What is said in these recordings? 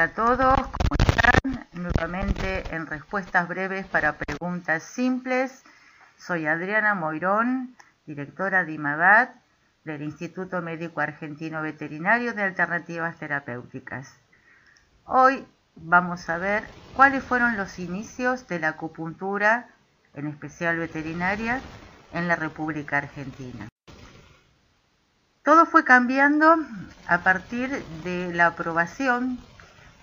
Hola a todos, ¿cómo están? Nuevamente en respuestas breves para preguntas simples. Soy Adriana Moirón, directora de IMAVAT del Instituto Médico Argentino Veterinario de Alternativas Terapéuticas. Hoy vamos a ver cuáles fueron los inicios de la acupuntura, en especial veterinaria, en la República Argentina. Todo fue cambiando a partir de la aprobación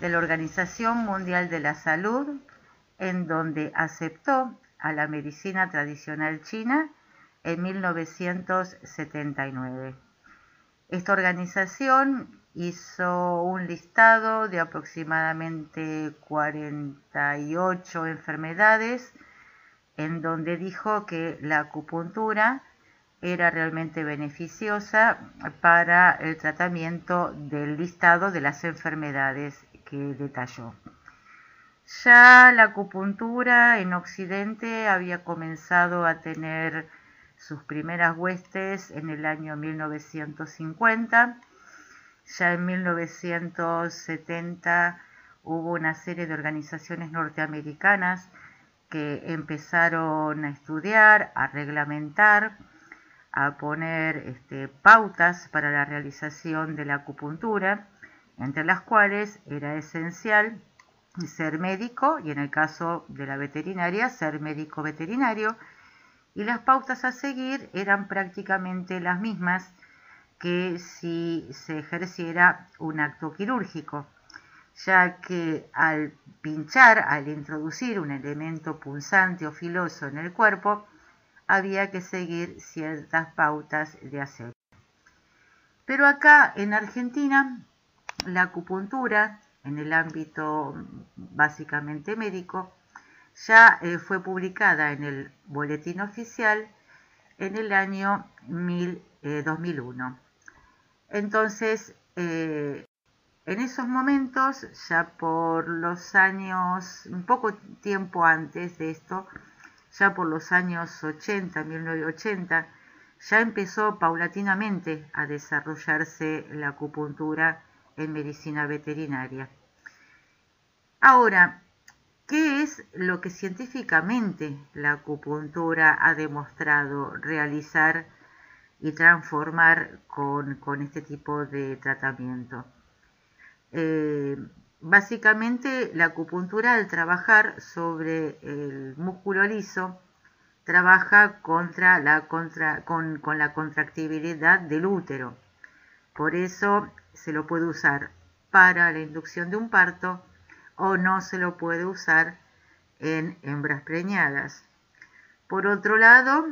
de la Organización Mundial de la Salud, en donde aceptó a la medicina tradicional china en 1979. Esta organización hizo un listado de aproximadamente 48 enfermedades en donde dijo que la acupuntura era realmente beneficiosa para el tratamiento del listado de las enfermedades que detalló. Ya la acupuntura en Occidente había comenzado a tener sus primeras huestes en el año 1950. Ya en 1970 hubo una serie de organizaciones norteamericanas que empezaron a estudiar, a reglamentar, a poner este, pautas para la realización de la acupuntura, entre las cuales era esencial ser médico y en el caso de la veterinaria ser médico veterinario y las pautas a seguir eran prácticamente las mismas que si se ejerciera un acto quirúrgico, ya que al pinchar, al introducir un elemento punzante o filoso en el cuerpo, había que seguir ciertas pautas de hacer. Pero acá en Argentina, la acupuntura, en el ámbito básicamente médico, ya eh, fue publicada en el boletín oficial en el año 2001. Eh, Entonces, eh, en esos momentos, ya por los años, un poco tiempo antes de esto, ya por los años 80, 1980, ya empezó paulatinamente a desarrollarse la acupuntura en medicina veterinaria. Ahora, ¿Qué es lo que científicamente la acupuntura ha demostrado realizar y transformar con, este tipo de tratamiento? Eh, básicamente la acupuntura al trabajar sobre el músculo liso trabaja contra la contra, con, con la contractibilidad del útero. Por eso se lo puede usar para la inducción de un parto o no se lo puede usar en hembras preñadas. Por otro lado,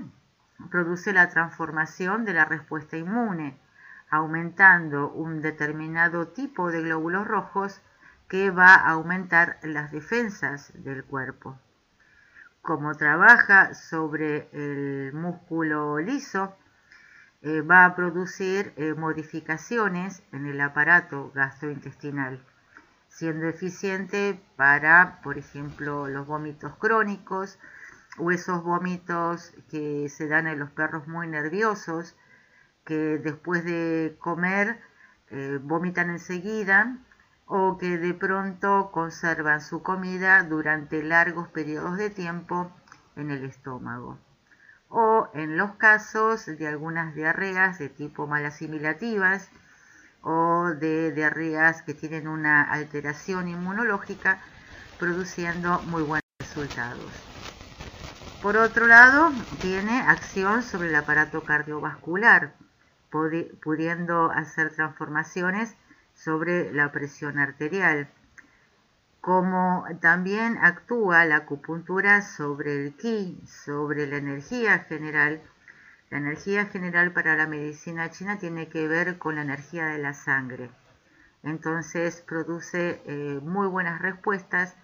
produce la transformación de la respuesta inmune, aumentando un determinado tipo de glóbulos rojos que va a aumentar las defensas del cuerpo. Como trabaja sobre el músculo liso, eh, va a producir eh, modificaciones en el aparato gastrointestinal siendo eficiente para, por ejemplo, los vómitos crónicos o esos vómitos que se dan en los perros muy nerviosos, que después de comer eh, vomitan enseguida o que de pronto conservan su comida durante largos periodos de tiempo en el estómago. Los casos de algunas diarreas de tipo malasimilativas, o de diarreas que tienen una alteración inmunológica produciendo muy buenos resultados. Por otro lado, tiene acción sobre el aparato cardiovascular, pudiendo hacer transformaciones sobre la presión arterial. Como también actúa la acupuntura sobre el ki, sobre la energía general la energía general para la medicina china tiene que ver con la energía de la sangre. Entonces produce eh, muy buenas respuestas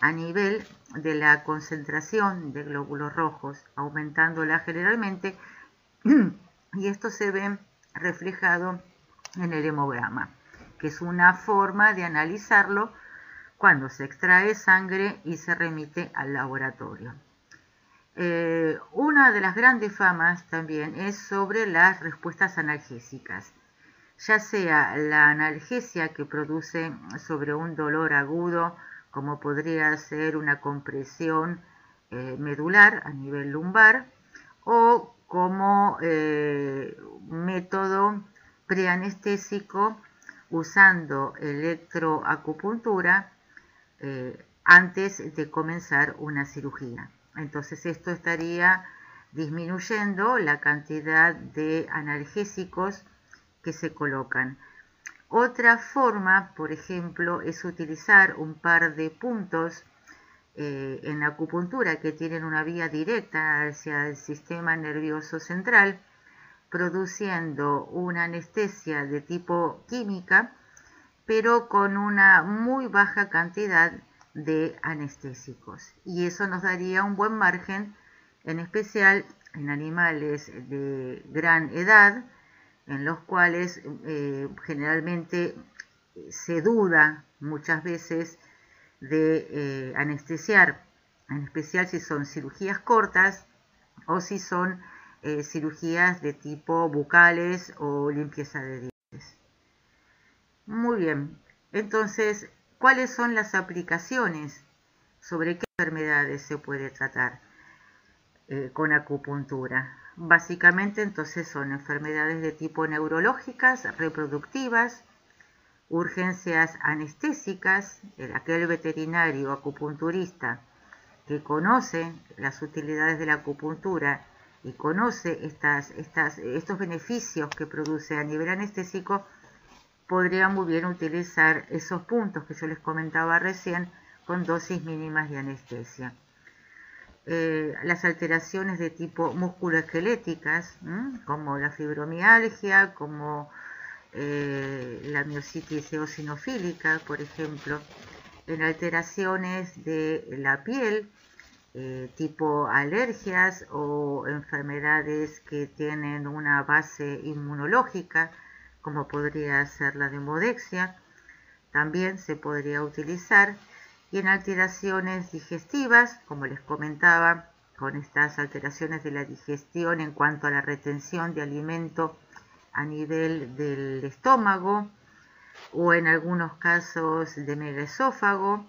a nivel de la concentración de glóbulos rojos, aumentándola generalmente, y esto se ve reflejado en el hemograma, que es una forma de analizarlo cuando se extrae sangre y se remite al laboratorio. Eh, una de las grandes famas también es sobre las respuestas analgésicas. ya sea la analgesia que produce sobre un dolor agudo, como podría ser una compresión eh, medular a nivel lumbar, o como eh, método preanestésico usando electroacupuntura antes de comenzar una cirugía. Entonces esto estaría disminuyendo la cantidad de analgésicos que se colocan. Otra forma, por ejemplo, es utilizar un par de puntos eh, en la acupuntura que tienen una vía directa hacia el sistema nervioso central, produciendo una anestesia de tipo química, pero con una muy baja cantidad de anestésicos. Y eso nos daría un buen margen, en especial en animales de gran edad, en los cuales eh, generalmente se duda muchas veces de eh, anestesiar, en especial si son cirugías cortas o si son eh, cirugías de tipo bucales o limpieza de dientes. Muy bien, entonces, ¿cuáles son las aplicaciones? ¿Sobre qué enfermedades se puede tratar eh, con acupuntura? Básicamente entonces son enfermedades de tipo neurológicas, reproductivas, urgencias anestésicas, aquel veterinario acupunturista que conoce las utilidades de la acupuntura y conoce estos beneficios que produce a nivel anestésico, podría muy bien utilizar esos puntos que yo les comentaba recién con dosis mínimas de anestesia. Eh, las alteraciones de tipo musculoesqueléticas, como la fibromialgia, como eh, la miositis eosinofílica, por ejemplo, en alteraciones de la piel, eh, tipo alergias o enfermedades que tienen una base inmunológica, como podría ser la demodexia, también se podría utilizar, y en alteraciones digestivas, como les comentaba, con estas alteraciones de la digestión en cuanto a la retención de alimento a nivel del estómago o en algunos casos de megaesófago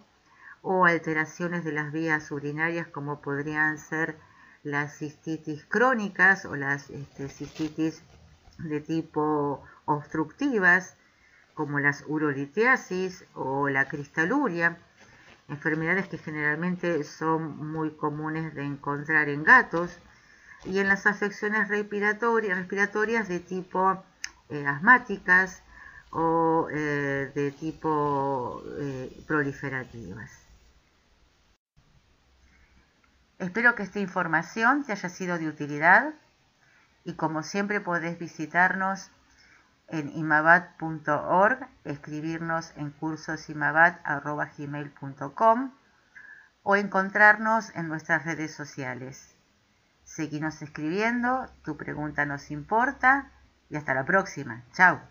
o alteraciones de las vías urinarias como podrían ser las cistitis crónicas o las este, cistitis de tipo obstructivas como las urolitiasis o la cristaluria, enfermedades que generalmente son muy comunes de encontrar en gatos y en las afecciones respiratorias, respiratorias de tipo eh, asmáticas o eh, de tipo eh, proliferativas. Espero que esta información te haya sido de utilidad y como siempre podés visitarnos en imabat.org, escribirnos en cursosimabat.gmail.com o encontrarnos en nuestras redes sociales. Seguinos escribiendo, tu pregunta nos importa y hasta la próxima. Chao.